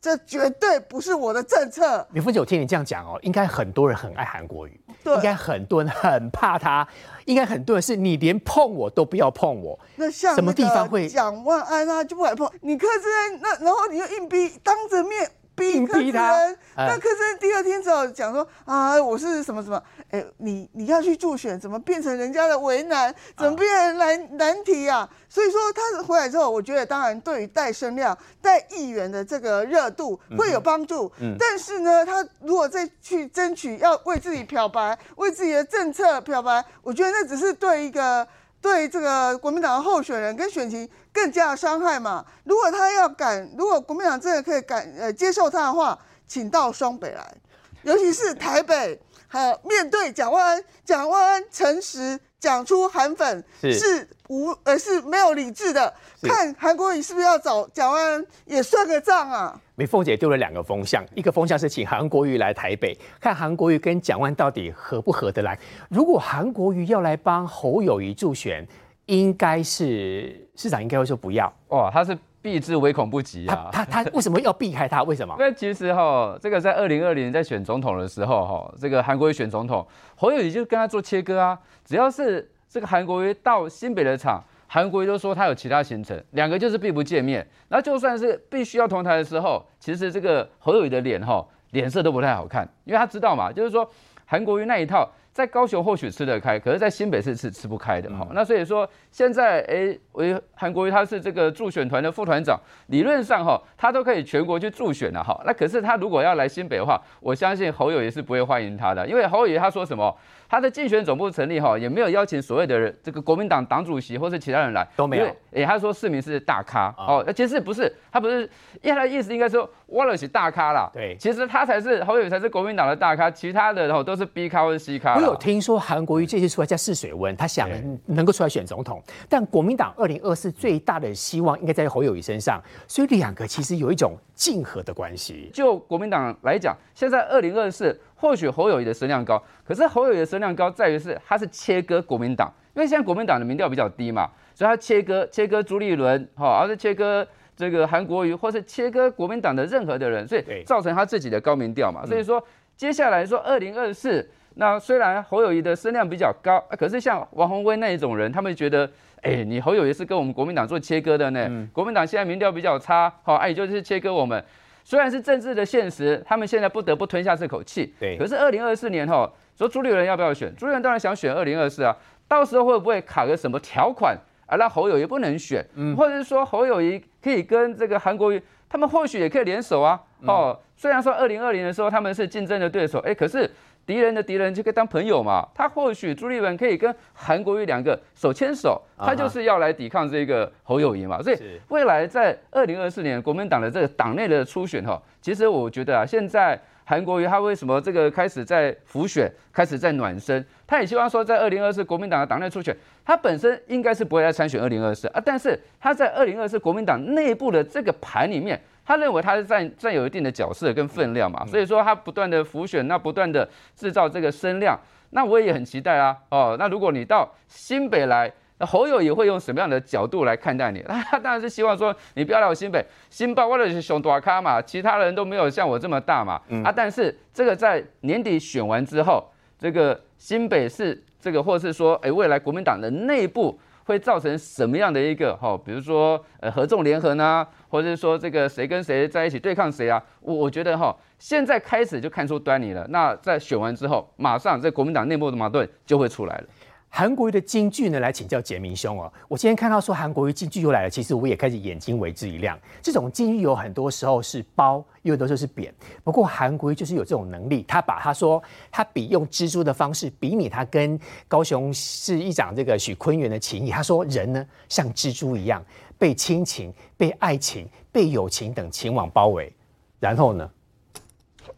这绝对不是我的政策。李凤姐，我听你这样讲哦，应该很多人很爱韩国瑜，应该很多人很怕他，应该很多人是你连碰我都不要碰我。那像什么地方会蒋万安啊，就不敢碰。你柯志恩那，然后你又硬逼当着面。逼柯志恩，那柯志恩第二天之后讲说啊，我是什么什么，哎，你你要去助选，怎么变成人家的为难，怎么变成难难题啊？所以说他回来之后，我觉得当然对于带声量、带议员的这个热度会有帮助。嗯，但是呢，他如果再去争取要为自己漂白、为自己的政策漂白，我觉得那只是对一个。对这个国民党的候选人跟选情更加伤害嘛？如果他要敢，如果国民党真的可以敢呃接受他的话，请到双北来，尤其是台北，有面对蒋万安，蒋万安诚实讲出韩粉是无呃是没有理智的，看韩国瑜是不是要找蒋万安也算个账啊？美凤姐丢了两个风向，一个风向是请韩国瑜来台北，看韩国瑜跟蒋万到底合不合得来。如果韩国瑜要来帮侯友谊助选，应该是市长应该会说不要。哦，他是避之唯恐不及啊！他他为什么要避开他？为什么？因为其实哈，这个在二零二零年在选总统的时候哈，这个韩国瑜选总统，侯友谊就跟他做切割啊。只要是这个韩国瑜到新北的场。韩国瑜都说他有其他行程，两个就是避不见面。那就算是必须要同台的时候，其实这个侯友谊的脸哈脸色都不太好看，因为他知道嘛，就是说韩国瑜那一套。在高雄或许吃得开，可是，在新北市是吃不开的哈。那所以说，现在哎，为韩国瑜他是这个助选团的副团长，理论上哈，他都可以全国去助选了哈。那可是他如果要来新北的话，我相信侯友也是不会欢迎他的，因为侯友他说什么，他的竞选总部成立哈，也没有邀请所谓的这个国民党党主席或是其他人来，都没有。哎，他说市民是大咖哦，其实不是，他不是，他的意思应该说。沃勒是大咖啦，对，其实他才是侯友才是国民党的大咖，其他的然后都是 B 咖或者 C 咖。我有听说韩国瑜这次出来在试水温，他想能够出来选总统，但国民党二零二四最大的希望应该在侯友谊身上，所以两个其实有一种竞合的关系。就国民党来讲，现在二零二四或许侯友谊的声量高，可是侯友谊的声量高在于是他是切割国民党，因为现在国民党的民调比较低嘛，所以他切割切割朱立伦，哈，而是切割。这个韩国瑜，或是切割国民党的任何的人，所以造成他自己的高民调嘛。所以说，接下来说二零二四，那虽然侯友谊的声量比较高，可是像王宏威那一种人，他们觉得，哎，你侯友谊是跟我们国民党做切割的呢。国民党现在民调比较差，好，哎，就是切割我们。虽然是政治的现实，他们现在不得不吞下这口气。对。可是二零二四年哈，说朱立伦要不要选？朱立伦当然想选二零二四啊，到时候会不会卡个什么条款？啊，那侯友谊不能选，或者是说侯友谊可以跟这个韩国瑜，他们或许也可以联手啊。哦，虽然说二零二零的时候他们是竞争的对手，哎，可是敌人的敌人就可以当朋友嘛。他或许朱立文可以跟韩国瑜两个手牵手，他就是要来抵抗这个侯友谊嘛。所以未来在二零二四年国民党的这个党内的初选哈，其实我觉得啊，现在。韩国瑜他为什么这个开始在浮选，开始在暖身？他也希望说，在二零二四国民党的党内初选，他本身应该是不会再参选二零二四啊。但是他在二零二四国民党内部的这个盘里面，他认为他是占占有一定的角色跟分量嘛，所以说他不断的浮选，那不断的制造这个声量，那我也很期待啊。哦，那如果你到新北来。那侯友也会用什么样的角度来看待你？他当然是希望说你不要来我新北，新北我的是熊大咖嘛，其他人都没有像我这么大嘛。啊，但是这个在年底选完之后，这个新北市这个，或是说，哎，未来国民党的内部会造成什么样的一个哈？比如说，呃，合纵联合呢，或者是说这个谁跟谁在一起对抗谁啊？我我觉得哈，现在开始就看出端倪了。那在选完之后，马上在国民党内部的矛盾就会出来了。韩国瑜的京剧呢，来请教杰明兄哦。我今天看到说韩国瑜京剧又来了，其实我也开始眼睛为之一亮。这种京剧有很多时候是褒，有的时候是贬。不过韩国瑜就是有这种能力，他把他说他比用蜘蛛的方式比拟他跟高雄市议长这个许坤元的情谊。他说人呢像蜘蛛一样，被亲情、被爱情、被友情等情网包围。然后呢，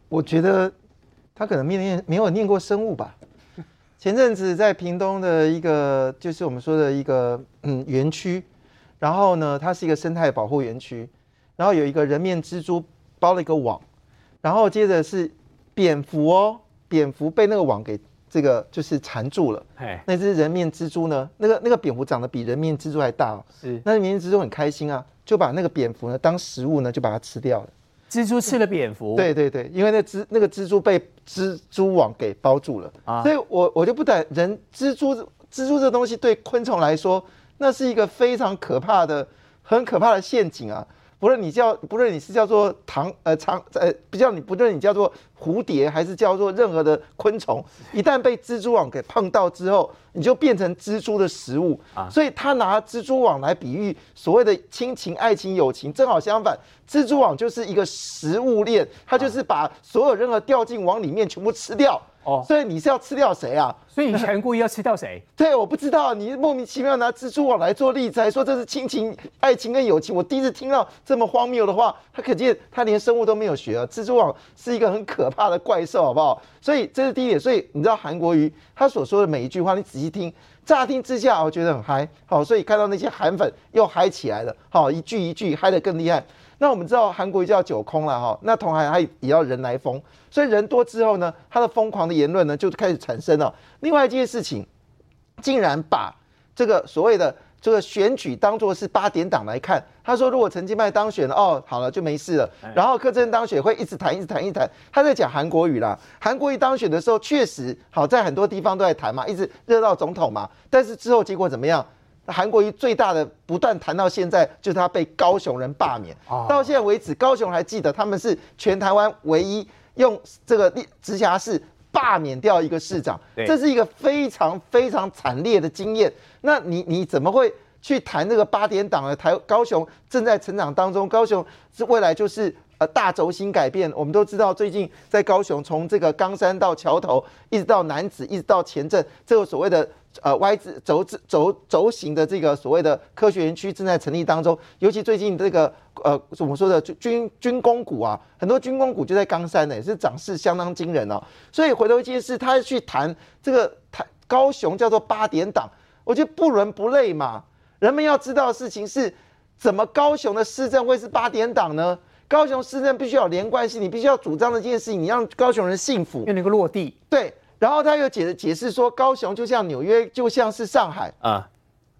我觉得他可能没念没有念过生物吧。前阵子在屏东的一个，就是我们说的一个嗯园区，然后呢，它是一个生态保护园区，然后有一个人面蜘蛛包了一个网，然后接着是蝙蝠哦，蝙蝠被那个网给这个就是缠住了。哎，那只人面蜘蛛呢，那个那个蝙蝠长得比人面蜘蛛还大哦。是，那人面蜘蛛很开心啊，就把那个蝙蝠呢当食物呢就把它吃掉了。蜘蛛吃了蝙蝠，对对对，因为那蜘那个蜘蛛被蜘蛛网给包住了，啊。所以我我就不敢人蜘蛛蜘蛛这东西对昆虫来说，那是一个非常可怕的、很可怕的陷阱啊！不论你叫不论你是叫做唐呃长呃，不叫你不论你叫做蝴蝶还是叫做任何的昆虫，一旦被蜘蛛网给碰到之后，你就变成蜘蛛的食物。啊。所以他拿蜘蛛网来比喻所谓的亲情、爱情、友情，正好相反，蜘蛛网就是一个食物链，它就是把所有任何掉进网里面全部吃掉。哦，所以你是要吃掉谁啊？所以你前故意要吃掉谁？对，我不知道，你莫名其妙拿蜘蛛网来做例子，还说这是亲情、爱情跟友情。我第一次听到这么荒谬的话，他可见他连生物都没有学啊。蜘蛛网是一个很可怕的怪兽，好不好？所以这是第一点。所以你知道韩国瑜他所说的每一句话，你仔细听，乍听之下我觉得很嗨，好，所以看到那些韩粉又嗨起来了，好，一句一句嗨得更厉害。那我们知道韩国瑜叫九空了哈，那同行他也要人来疯，所以人多之后呢，他的疯狂的言论呢就开始产生了。另外一件事情，竟然把这个所谓的这个选举当做是八点档来看。他说，如果陈金麦当选了，哦，好了就没事了。然后柯震当选会一直谈，一直谈，一直谈。他在讲韩国语啦。韩国瑜当选的时候，确实好在很多地方都在谈嘛，一直热到总统嘛。但是之后结果怎么样？韩国瑜最大的不断谈到现在，就是他被高雄人罢免。哦到现在为止，高雄还记得他们是全台湾唯一用这个直辖市罢免掉一个市长，对这是一个非常非常惨烈的经验。那你你怎么会去谈这个八点档的？台高雄正在成长当中，高雄是未来就是。呃，大轴心改变，我们都知道，最近在高雄，从这个冈山到桥头，一直到南子，一直到前镇，这个所谓的呃 Y 字轴字轴轴型的这个所谓的科学园区正在成立当中。尤其最近这个呃怎么说的军军工股啊，很多军工股就在冈山呢，也是涨势相当惊人哦。所以回头一件事，他去谈这个谈高雄叫做八点档，我觉得不伦不类嘛。人们要知道的事情是，怎么高雄的市政会是八点档呢？高雄市政必须要有连贯性，你必须要主张的这件事情，你让高雄人幸福，要能够落地。对，然后他又解解释说，高雄就像纽约，就像是上海啊。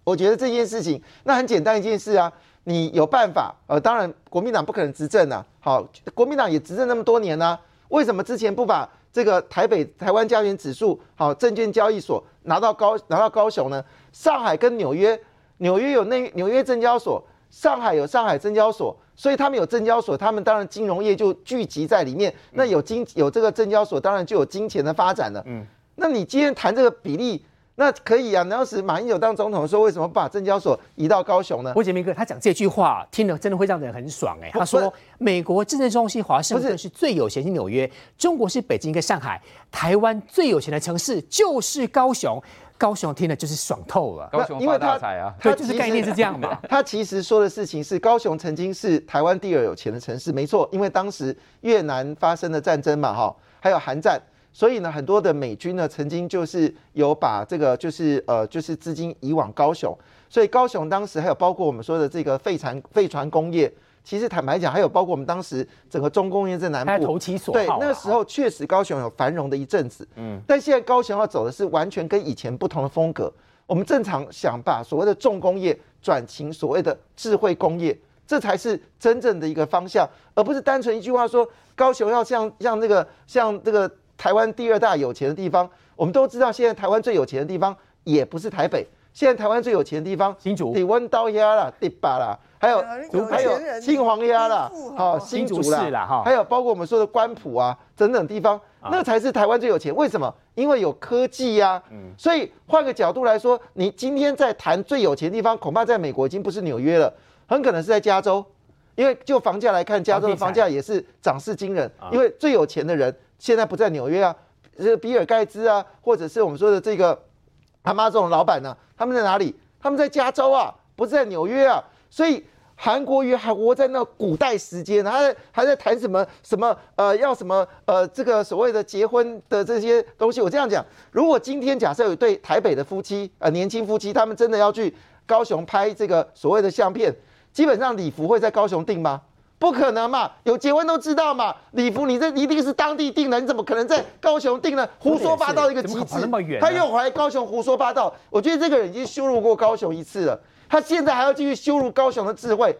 我觉得这件事情，那很简单一件事啊，你有办法，呃，当然国民党不可能执政啊，好，国民党也执政那么多年呢、啊，为什么之前不把这个台北台湾加权指数好证券交易所拿到高拿到高雄呢？上海跟纽约，纽约有内纽约证交所，上海有上海证交所。所以他们有证交所，他们当然金融业就聚集在里面。那有金有这个证交所，当然就有金钱的发展了。嗯，那你今天谈这个比例，那可以啊。当时马英九当总统说，为什么不把证交所移到高雄呢？郭杰明哥他讲这句话，听了真的会让人很爽哎、他说，美国政治中心华盛顿是最有钱的纽约，中国是北京跟上海，台湾最有钱的城市就是高雄。高雄听了就是爽透了，高雄发大财啊！对，就是概念是这样嘛。他其实说的事情是，高雄曾经是台湾第二有钱的城市，没错，因为当时越南发生的战争嘛，哈，还有韩战，所以呢，很多的美军呢曾经就是有把这个就是呃就是资金移往高雄，所以高雄当时还有包括我们说的这个废船废船工业。其实坦白讲，还有包括我们当时整个中工业在南部投其所对，那个时候确实高雄有繁荣的一阵子。嗯，但现在高雄要走的是完全跟以前不同的风格。我们正常想把所谓的重工业转型所谓的智慧工业，这才是真正的一个方向，而不是单纯一句话说高雄要像像那个像这个台湾第二大有钱的地方。我们都知道，现在台湾最有钱的地方也不是台北，现在台湾最有钱的地方新竹、李温刀鸭啦、地巴啦。还有还有青黄鸭啦，好新竹啦，哈，还有包括我们说的官埔啊等等地方，那才是台湾最有钱。为什么？因为有科技呀。所以换个角度来说，你今天在谈最有钱的地方，恐怕在美国已经不是纽约了，很可能是在加州。因为就房价来看，加州的房价也是涨势惊人。因为最有钱的人现在不在纽约啊，这个比尔盖茨啊，或者是我们说的这个他妈这种老板呢，他们在哪里？他们在加州啊，不是在纽约啊。所以韩国瑜还活在那古代时间，他在还在谈什么什么呃要什么呃这个所谓的结婚的这些东西。我这样讲，如果今天假设有对台北的夫妻呃年轻夫妻，他们真的要去高雄拍这个所谓的相片，基本上礼服会在高雄订吗？不可能嘛，有结婚都知道嘛，礼服你这一定是当地订的，你怎么可能在高雄订呢？胡说八道一个极致，他又回来高雄胡说八道，我觉得这个人已经羞辱过高雄一次了，他现在还要继续羞辱高雄的智慧。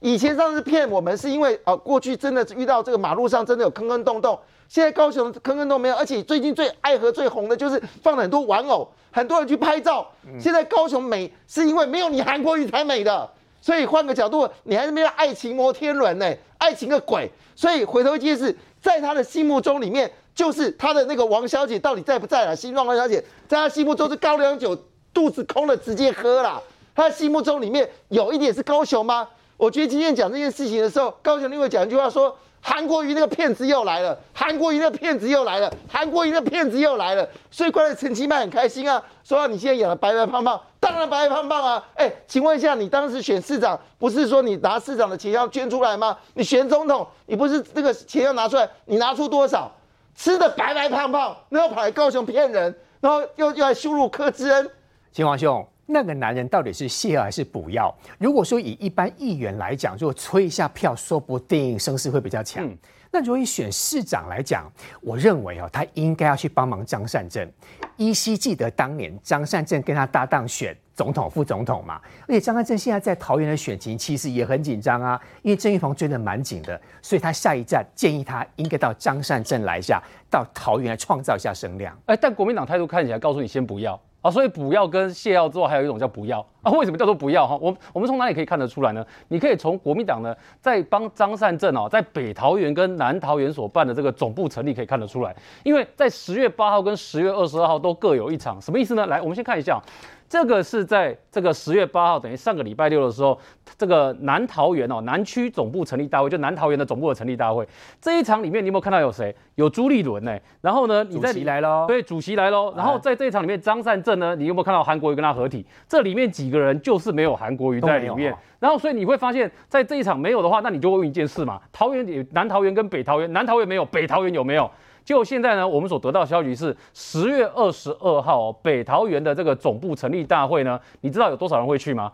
以前上次骗我们是因为啊，过去真的遇到这个马路上真的有坑坑洞洞，现在高雄坑坑洞没有，而且最近最爱和最红的就是放了很多玩偶，很多人去拍照。现在高雄美是因为没有你韩国瑜才美的。所以换个角度，你还是没有爱情摩天轮呢？爱情个鬼！所以回头一件事，在他的心目中里面，就是他的那个王小姐到底在不在了？新庄王小姐在他心目中是高粱酒，肚子空了直接喝了。他心目中里面有一点是高雄吗？我觉得今天讲这件事情的时候，高雄另外讲一句话说。韩国瑜那个骗子又来了，韩国瑜那个骗子又来了，韩国瑜那个骗子又来了，所以怪陈其迈很开心啊，说你现在养的白白胖胖，当然白白胖胖啊，哎，请问一下，你当时选市长，不是说你拿市长的钱要捐出来吗？你选总统，你不是那个钱要拿出来，你拿出多少？吃的白白胖胖，然后跑来高雄骗人，然后又又来羞辱柯志恩，秦王兄。那个男人到底是泻药还是补药？如果说以一般议员来讲，如果吹一下票，说不定声势会比较强。那如果以选市长来讲，我认为哦，他应该要去帮忙张善政。依稀记得当年张善政跟他搭档选总统、副总统嘛，而且张善政现在在桃园的选情其实也很紧张啊，因为郑玉鹏追得蛮紧的，所以他下一站建议他应该到张善政来一下，到桃园来创造一下声量。哎，但国民党态度看起来告诉你先不要。啊，所以补药跟泻药之后，还有一种叫补药啊？为什么叫做补药哈？我我们从哪里可以看得出来呢？你可以从国民党呢在帮张善政哦，在北桃园跟南桃园所办的这个总部成立可以看得出来，因为在十月八号跟十月二十二号都各有一场，什么意思呢？来，我们先看一下。这个是在这个十月八号，等于上个礼拜六的时候，这个南桃园哦，南区总部成立大会，就南桃园的总部的成立大会。这一场里面，你有没有看到有谁？有朱立伦呢？然后呢，你主席来喽？对，主席来喽。然后在这一场里面，张善政呢，你有没有看到韩国瑜跟他合体？这里面几个人就是没有韩国瑜在里面。然后所以你会发现在这一场没有的话，那你就会问一件事嘛：桃园有南桃园跟北桃园，南桃园没有，北桃园有没有？就现在呢，我们所得到消息是十月二十二号北桃园的这个总部成立大会呢，你知道有多少人会去吗？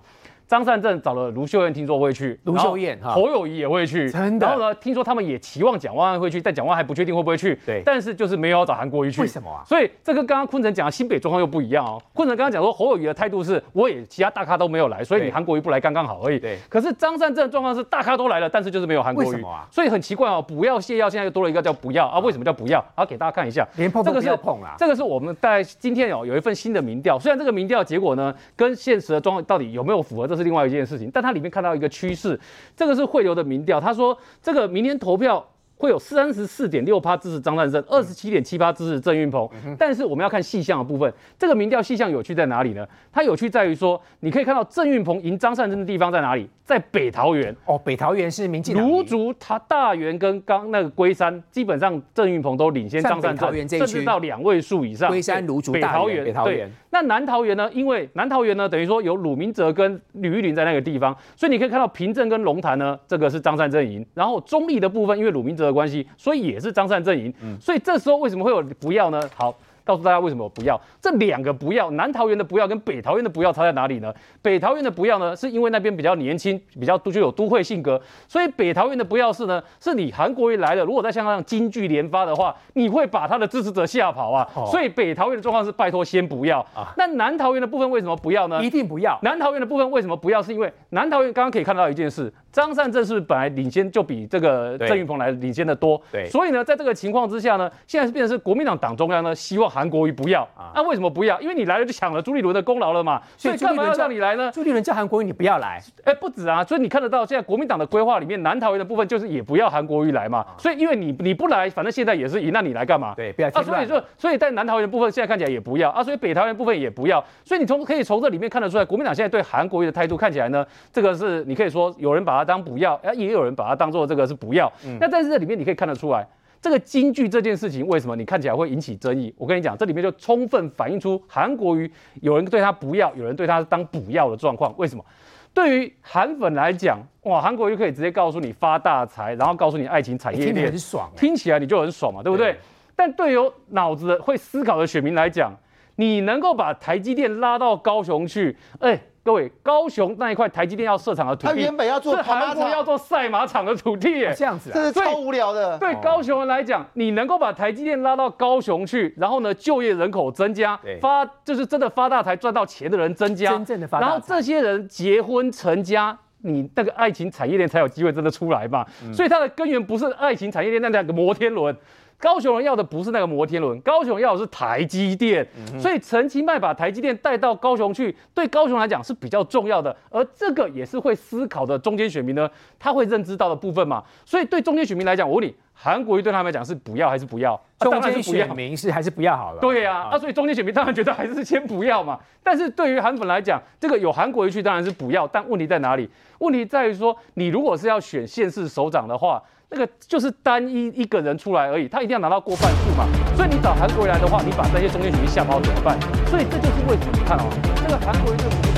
张善政找了卢秀燕，听说会去；卢秀燕、侯友谊也会去。真的。然后呢，听说他们也期望蒋万安会去，但蒋万安还不确定会不会去。对。但是就是没有找韩国瑜去。为什么啊？所以这跟刚刚坤城讲的新北状况又不一样哦。坤城刚刚讲说侯友谊的态度是，我也其他大咖都没有来，所以你韩国瑜不来刚刚好而已。对。可是张善政的状况是大咖都来了，但是就是没有韩国瑜。为什么啊？所以很奇怪哦，不要泻药现在又多了一个叫不要啊？为什么叫不要？啊，给大家看一下，连碰都不要碰啊。这个是我们在今天哦有一份新的民调，虽然这个民调结果呢跟现实的状况到底有没有符合，这是另外一件事情，但。他里面看到一个趋势，这个是汇流的民调，他说这个明天投票。会有三十四点六趴支持张善政，二十七点七趴支持郑运鹏。但是我们要看细项的部分，这个民调细项有趣在哪里呢？它有趣在于说，你可以看到郑运鹏赢张善政的地方在哪里？在北桃园哦，北桃园是民进党。芦竹、他大园跟刚那个龟山，基本上郑运鹏都领先张善政，甚至到两位数以上。龟山、芦竹、北桃园、北桃园。那南桃园呢？因为南桃园呢，等于说有鲁明哲跟吕玉玲在那个地方，所以你可以看到平镇跟龙潭呢，这个是张善政赢。然后中立的部分，因为鲁明哲的关系，所以也是张善阵营，所以这时候为什么会有不要呢？好。告诉大家为什么不要这两个不要南桃园的不要跟北桃园的不要差在哪里呢？北桃园的不要呢，是因为那边比较年轻，比较具有都会性格，所以北桃园的不要是呢，是你韩国瑜来了，如果在香港京剧连发的话，你会把他的支持者吓跑啊。所以北桃园的状况是拜托先不要啊。那南桃园的部分为什么不要呢？一定不要。南桃园的部分为什么不要？是因为南桃园刚刚可以看到一件事，张善政是本来领先就比这个郑云鹏来领先的多，对。所以呢，在这个情况之下呢，现在是变成是国民党党中央呢希望韩国瑜不要啊。那为什么不要？因为你来了就抢了朱立伦的功劳了嘛，所以干嘛要让你来呢？朱立伦叫韩国瑜你不要来，哎，不止啊，所以你看得到现在国民党的规划里面，南桃园的部分就是也不要韩国瑜来嘛，所以因为你你不来，反正现在也是赢，那你来干嘛？对，不要啊，所以说，所以在南桃园部分现在看起来也不要啊，所以北桃园部分也不要，所以你从可以从这里面看得出来，国民党现在对韩国瑜的态度看起来呢，这个是你可以说有人把它当补药，哎，也有人把它当做这个是不要，那在这里面你可以看得出来。这个京剧这件事情为什么你看起来会引起争议？我跟你讲，这里面就充分反映出韩国瑜有人对他不要，有人对他当补药的状况。为什么？对于韩粉来讲，哇，韩国瑜可以直接告诉你发大财，然后告诉你爱情产业链，很爽，听起来你就很爽嘛，对不对？但对有脑子会思考的选民来讲，你能够把台积电拉到高雄去，哎。各位，高雄那一块台积电要设厂的土地，他原本要做是韩国要做赛马场的土地，耶，这样子，这是超无聊的。对高雄人来讲，你能够把台积电拉到高雄去，然后呢，就业人口增加，发就是真的发大财赚到钱的人增加，真正的发然后这些人结婚成家，你那个爱情产业链才有机会真的出来嘛。所以它的根源不是爱情产业链那两个摩天轮。高雄人要的不是那个摩天轮，高雄要的是台积电，所以陈其迈把台积电带到高雄去，对高雄来讲是比较重要的，而这个也是会思考的中间选民呢，他会认知到的部分嘛。所以对中间选民来讲，我问你，韩国瑜对他们来讲是不要还是不要？中间选民是还是不要好了？对呀，啊，所以中间选民当然觉得还是先不要嘛。但是对于韩粉来讲，这个有韩国瑜去当然是不要，但问题在哪里？问题在于说，你如果是要选县市首长的话。那个就是单一一个人出来而已，他一定要拿到过半数嘛。所以你找韩国人来的话，你把这些中间选民吓跑怎么办？所以这就是为什么你看啊，这个韩国人就。